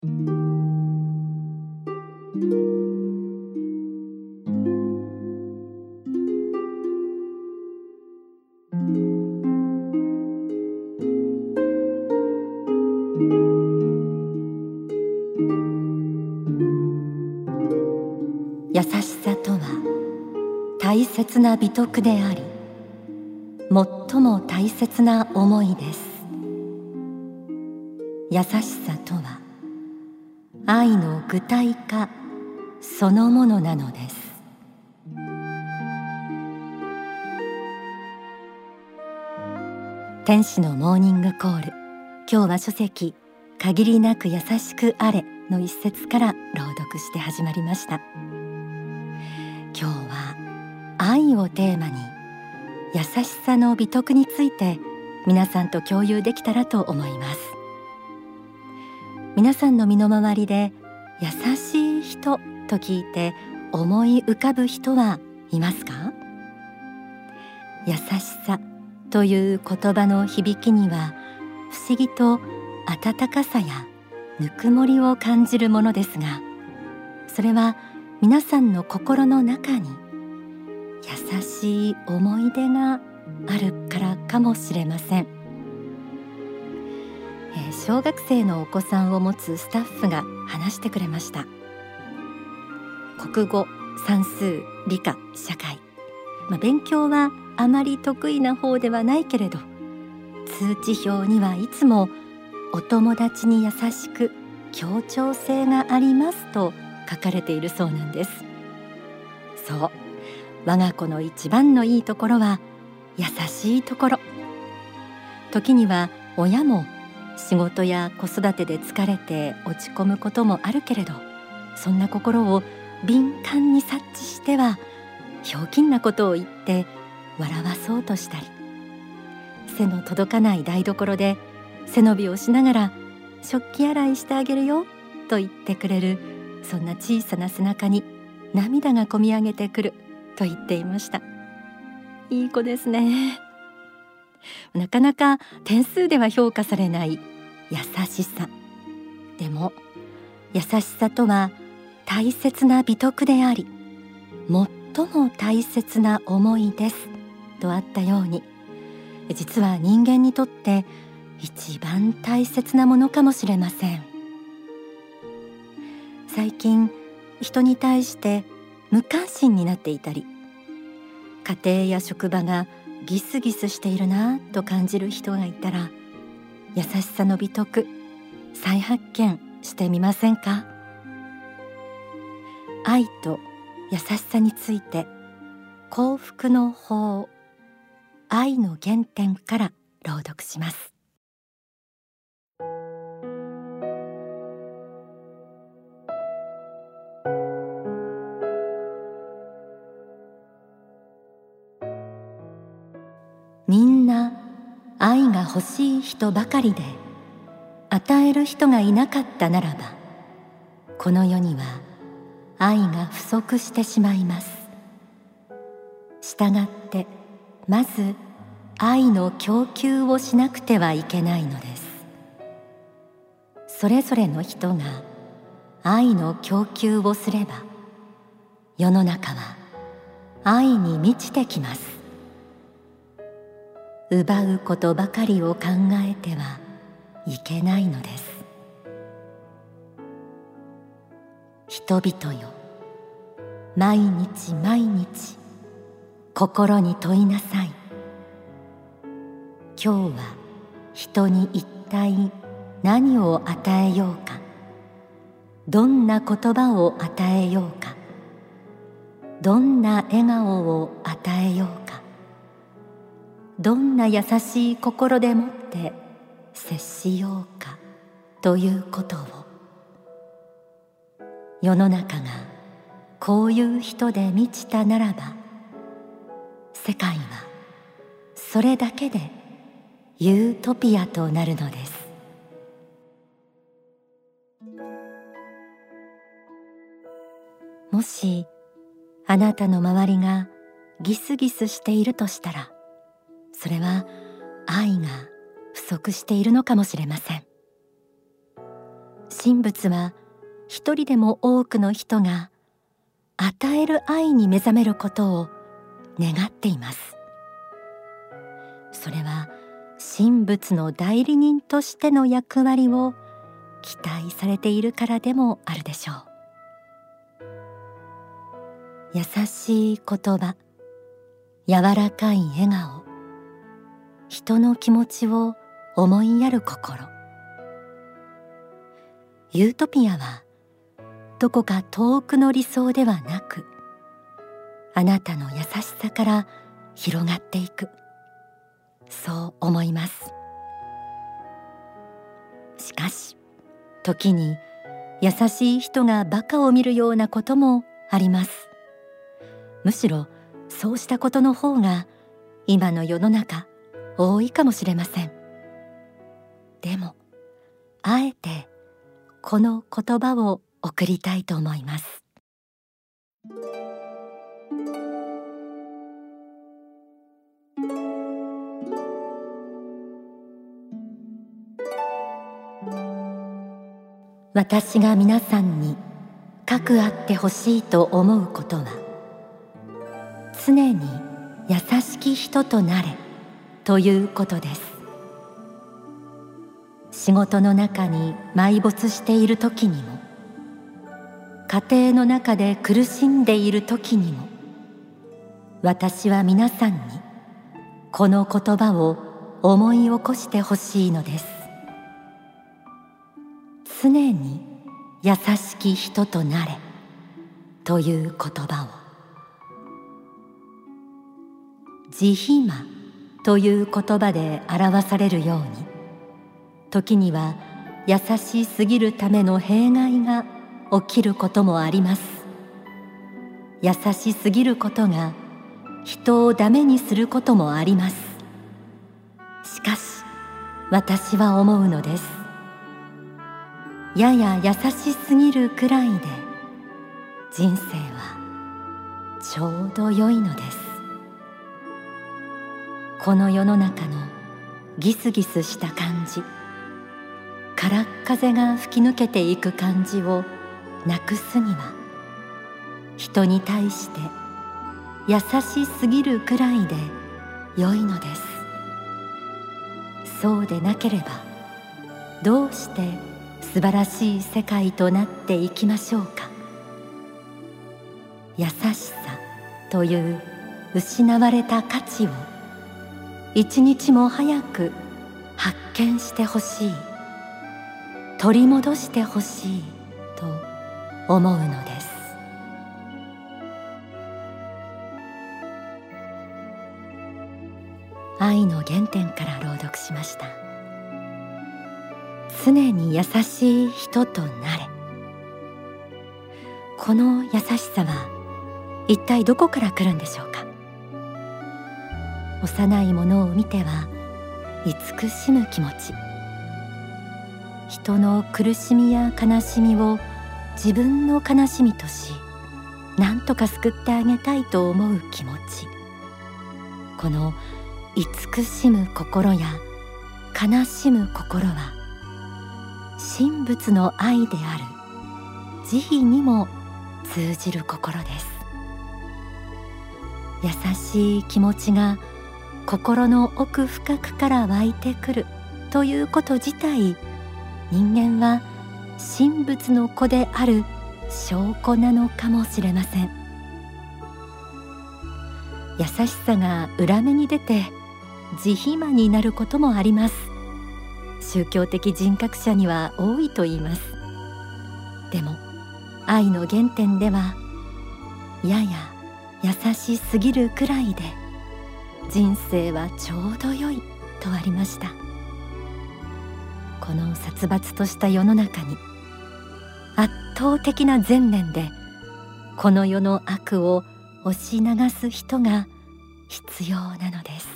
優しさとは大切な美徳であり最も大切な思いです。優しさとは愛の具体化そのものなのです。天使のモーニングコール今日は書籍限りなく優しくあれの一節から朗読して始まりました。今日は愛をテーマに優しさの美徳について皆さんと共有できたらと思います。皆さんの身の回りで優しい人と聞いて思い浮かぶ人はいますか？優しさという言葉の響きには不思議と温かさやぬくもりを感じるものですがそれは皆さんの心の中に優しい思い出があるからかもしれません、小学生のお子さんを持つスタッフが話してくれました。国語算数理科社会、まあ、勉強はあまり得意な方ではないけれど通知表にはいつもお友達に優しく協調性がありますと書かれているそうなんです。そう。我が子の一番のいいところは優しいところ。時には親も仕事や子育てで疲れて落ち込むこともあるけれどそんな心を敏感に察知してはひょうきんなことを言って笑わそうとしたり背の届かない台所で背伸びをしながら食器洗いしてあげるよと言ってくれるそんな小さな背中に涙がこみ上げてくると言っていました。いい子ですね。なかなか点数では評価されない優しさ。でも優しさとは大切な美徳であり最も大切な思いですとあったように実は人間にとって一番大切なものかもしれません。最近人に対して無関心になっていたり家庭や職場がギスギスしているなと感じる人がいたら優しさの美徳。再発見してみませんか？愛と優しさについて幸福の法愛の原点から朗読します。が欲しい人ばかりで与える人がいなかったならばこの世には愛が不足してしまいます。したがってまず愛の供給をしなくてはいけないのです。それぞれの人が愛の供給をすれば世の中は愛に満ちてきます。奪うことばかりを考えてはいけないのです。人々よ毎日毎日心に問いなさい。今日は人に一体何を与えようか。どんな言葉を与えようか。どんな笑顔を与えようか。どんな優しい心でもって接しようかということを世の中がこういう人で満ちたならば世界はそれだけでユートピアとなるのです。もしあなたの周りがギスギスしているとしたらそれは愛が不足しているのかもしれません。神仏は一人でも多くの人が与える愛に目覚めることを願っています。それは神仏の代理人としての役割を期待されているからでもあるでしょう。優しい言葉柔らかい笑顔。人の気持ちを思いやる心。ユートピアはどこか遠くの理想ではなくあなたの優しさから広がっていく。そう思います。しかし時に優しい人が馬鹿を見るようなこともあります。むしろそうしたことの方が今の世の中多いかもしれません。でもあえてこの言葉を送りたいと思います。私が皆さんにかくあってほしいと思うことは常に優しき人となれ。ということです。仕事の中に埋没している時にも家庭の中で苦しんでいる時にも私は皆さんにこの言葉を思い起こしてほしいのです。常に優しき人となれという言葉を。慈悲魔という言葉で表されるように時には優しすぎるための弊害が起きることもあります。優しすぎることが人をダメにすることもあります。しかし私は思うのです。やや優しすぎるくらいで人生はちょうど良いのです。この世の中のギスギスした感じ。からっ風が吹き抜けていく感じをなくすには人に対して優しすぎるくらいで良いのです。そうでなければどうして素晴らしい世界となっていきましょうか。優しさという失われた価値を一日も早く発見してほしい。取り戻してほしいと思うのです。愛の原点から朗読しました。常に優しい人となれ。この優しさは一体どこから来るんでしょうか？幼いものを見ては慈しむ気持ち。人の苦しみや悲しみを自分の悲しみとし何とか救ってあげたいと思う気持ち。この慈しむ心や悲しむ心は神仏の愛である慈悲にも通じる心です。優しい気持ちが心の奥深くから湧いてくるということ自体人間は神仏の子である証拠なのかもしれません。優しさが裏目に出て慈悲魔になることもあります。宗教的人格者には多いと言います。でも愛の原点ではやや優しすぎるくらいで人生はちょうど良いとありました。この殺伐とした世の中に圧倒的な善念でこの世の悪を押し流す人が必要なのです。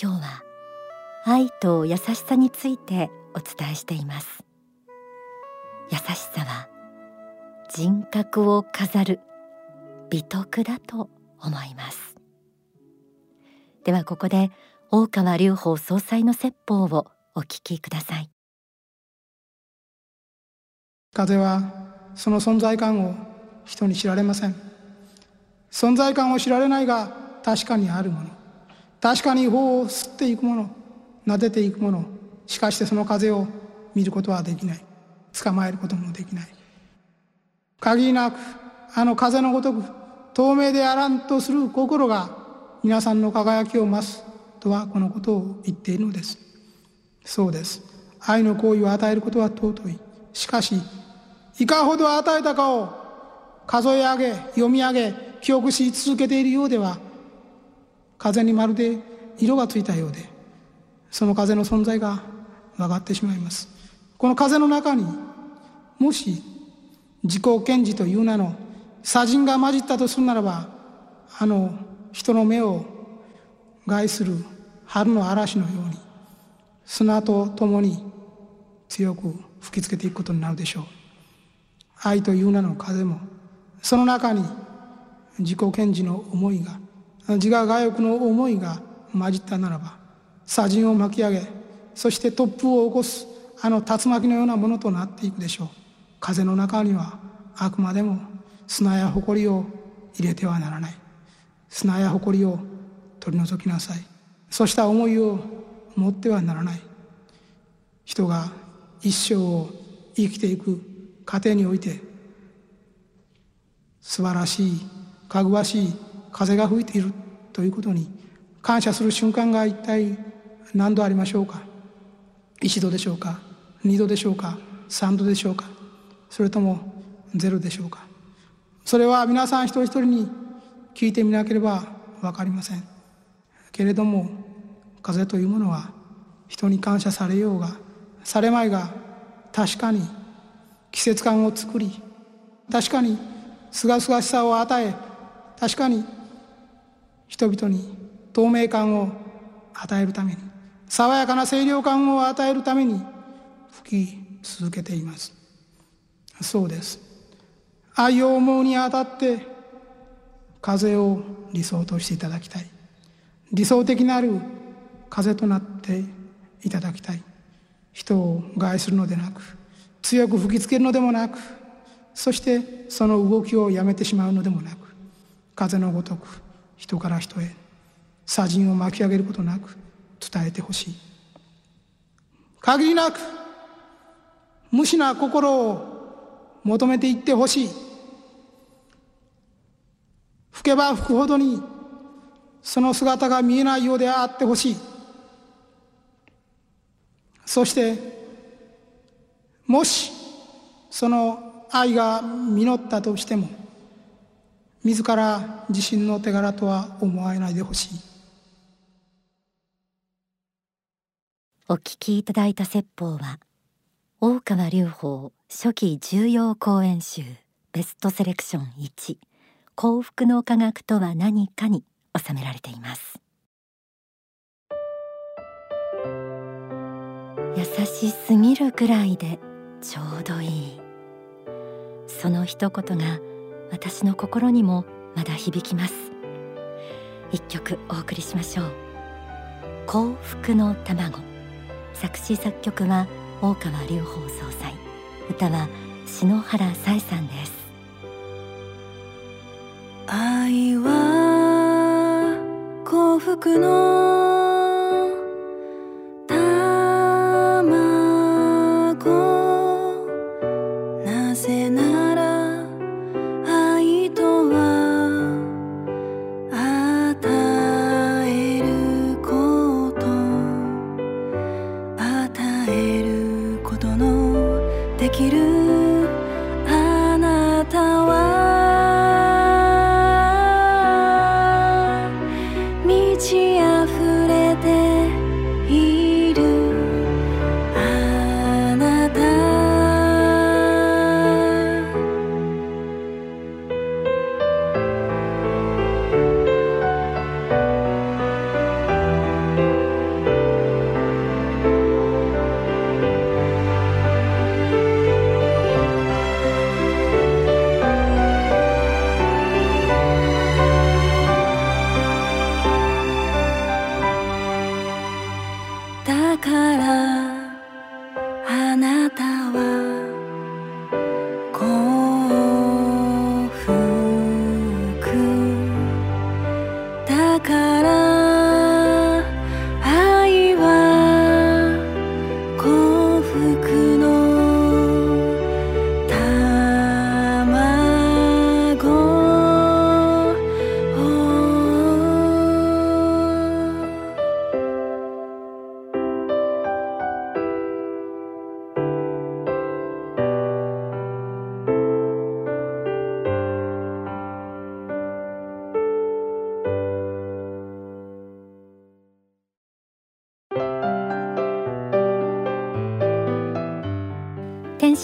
今日は愛と優しさについてお伝えしています。優しさは人格を飾る美徳だと思います。ではここで大川隆法総裁の説法をお聞きください。風はその存在感を人に知られません。存在感を知られないが確かにあるもの。確かに法を吸っていくもの。撫でていくもの。しかしてその風を見ることはできない。捕まえることもできない。限りなくあの風のごとく透明であらんとする心が皆さんの輝きを増すとはこのことを言っているのです。そうです。愛の行為を与えることは尊い。しかしいかほど与えたかを数え上げ読み上げ記憶し続けているようでは風にまるで色がついたようでその風の存在が分かってしまいます。この風の中にもし自己顕示という名の砂塵が混じったとするならばあの人の目を害する春の嵐のように砂と共に強く吹きつけていくことになるでしょう。愛という名の風もその中に自己顕示の思いが自我我欲の思いが混じったならば砂塵を巻き上げそして突風を起こすあの竜巻のようなものとなっていくでしょう。風の中にはあくまでも砂や埃を入れてはならない。砂や埃を取り除きなさい。そうした思いを持ってはならない。人が一生を生きていく過程において素晴らしいかぐわしい風が吹いているということに感謝する瞬間が一体何度ありましょうか。一度でしょうか二度でしょうか三度でしょうかそれともゼロでしょうか。それは皆さん一人一人に聞いてみなければ分かりません。けれども風というものは人に感謝されようがされまいが確かに季節感を作り確かにすがすがしさを与え確かに人々に透明感を与えるために爽やかな清涼感を与えるために吹き続けています。そうです。愛を思うにあたって風を理想としていただきたい。理想的なる風となっていただきたい。人を害するのでなく強く吹きつけるのでもなくそしてその動きをやめてしまうのでもなく風のごとく人から人へ砂塵を巻き上げることなく伝えてほしい。限りなく無視な心を求めていってほしい。吹けば吹くほどにその姿が見えないようであってほしい。そしてもしその愛が実ったとしても自ら自身の手柄とは思わないでほしい。お聞きいただいた説法は大川隆法初期重要講演集ベストセレクション1幸福の科学とは何かに収められています。優しすぎるくらいでちょうどいい。その一言が私の心にもまだ響きます。一曲お送りしましょう。幸福の卵。作詞作曲は大川隆法総裁。歌は篠原さえさんです。愛は幸福の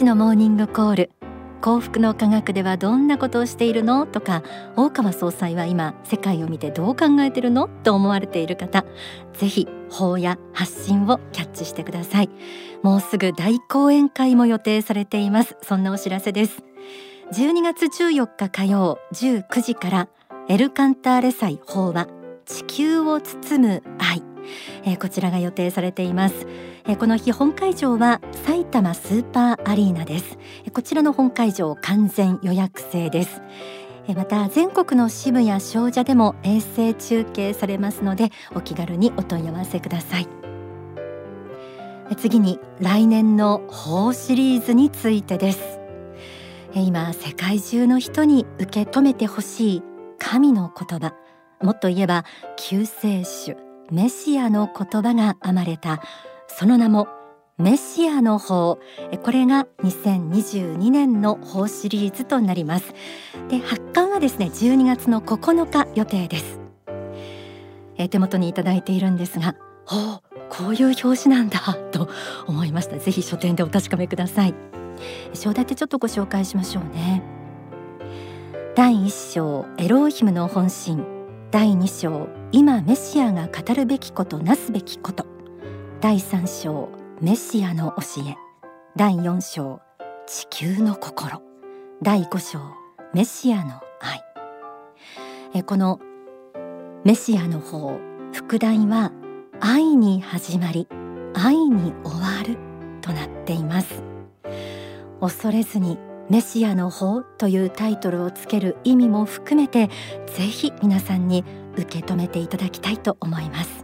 天使のモーニングコール。幸福の科学ではどんなことをしているの？とか大川総裁は今世界を見てどう考えてるの？と思われている方。ぜひ法や発信をキャッチしてください。もうすぐ大講演会も予定されています。そんなお知らせです。12月14日火曜19時からエルカンターレ祭法話地球を包むえー、こちらが予定されています、えー、この日本会場は埼玉スーパーアリーナです、えー、こちらの本会場完全予約制です。また全国の支部や商社でも衛星中継されますのでお気軽にお問い合わせください。次に来年の法シリーズについてです。今世界中の人に受け止めてほしい神の言葉。もっと言えば救世主。メシアの言葉が編まれた。その名もメシアの法。これが2022年の法シリーズとなります。で発刊はですね12月の9日予定です。え手元にいただいているんですがおこういう表紙なんだと思いました。ぜひ書店でお確かめください。章立てちょっとご紹介しましょうね。第一章エローヒムの本心。第2章今メシアが語るべきことなすべきこと。第3章メシアの教え。第4章地球の心。第5章メシアの愛。えこのメシアの方副題は愛に始まり愛に終わるとなっています。恐れずにメシアの法というタイトルをつける意味も含めてぜひ皆さんに受け止めていただきたいと思います。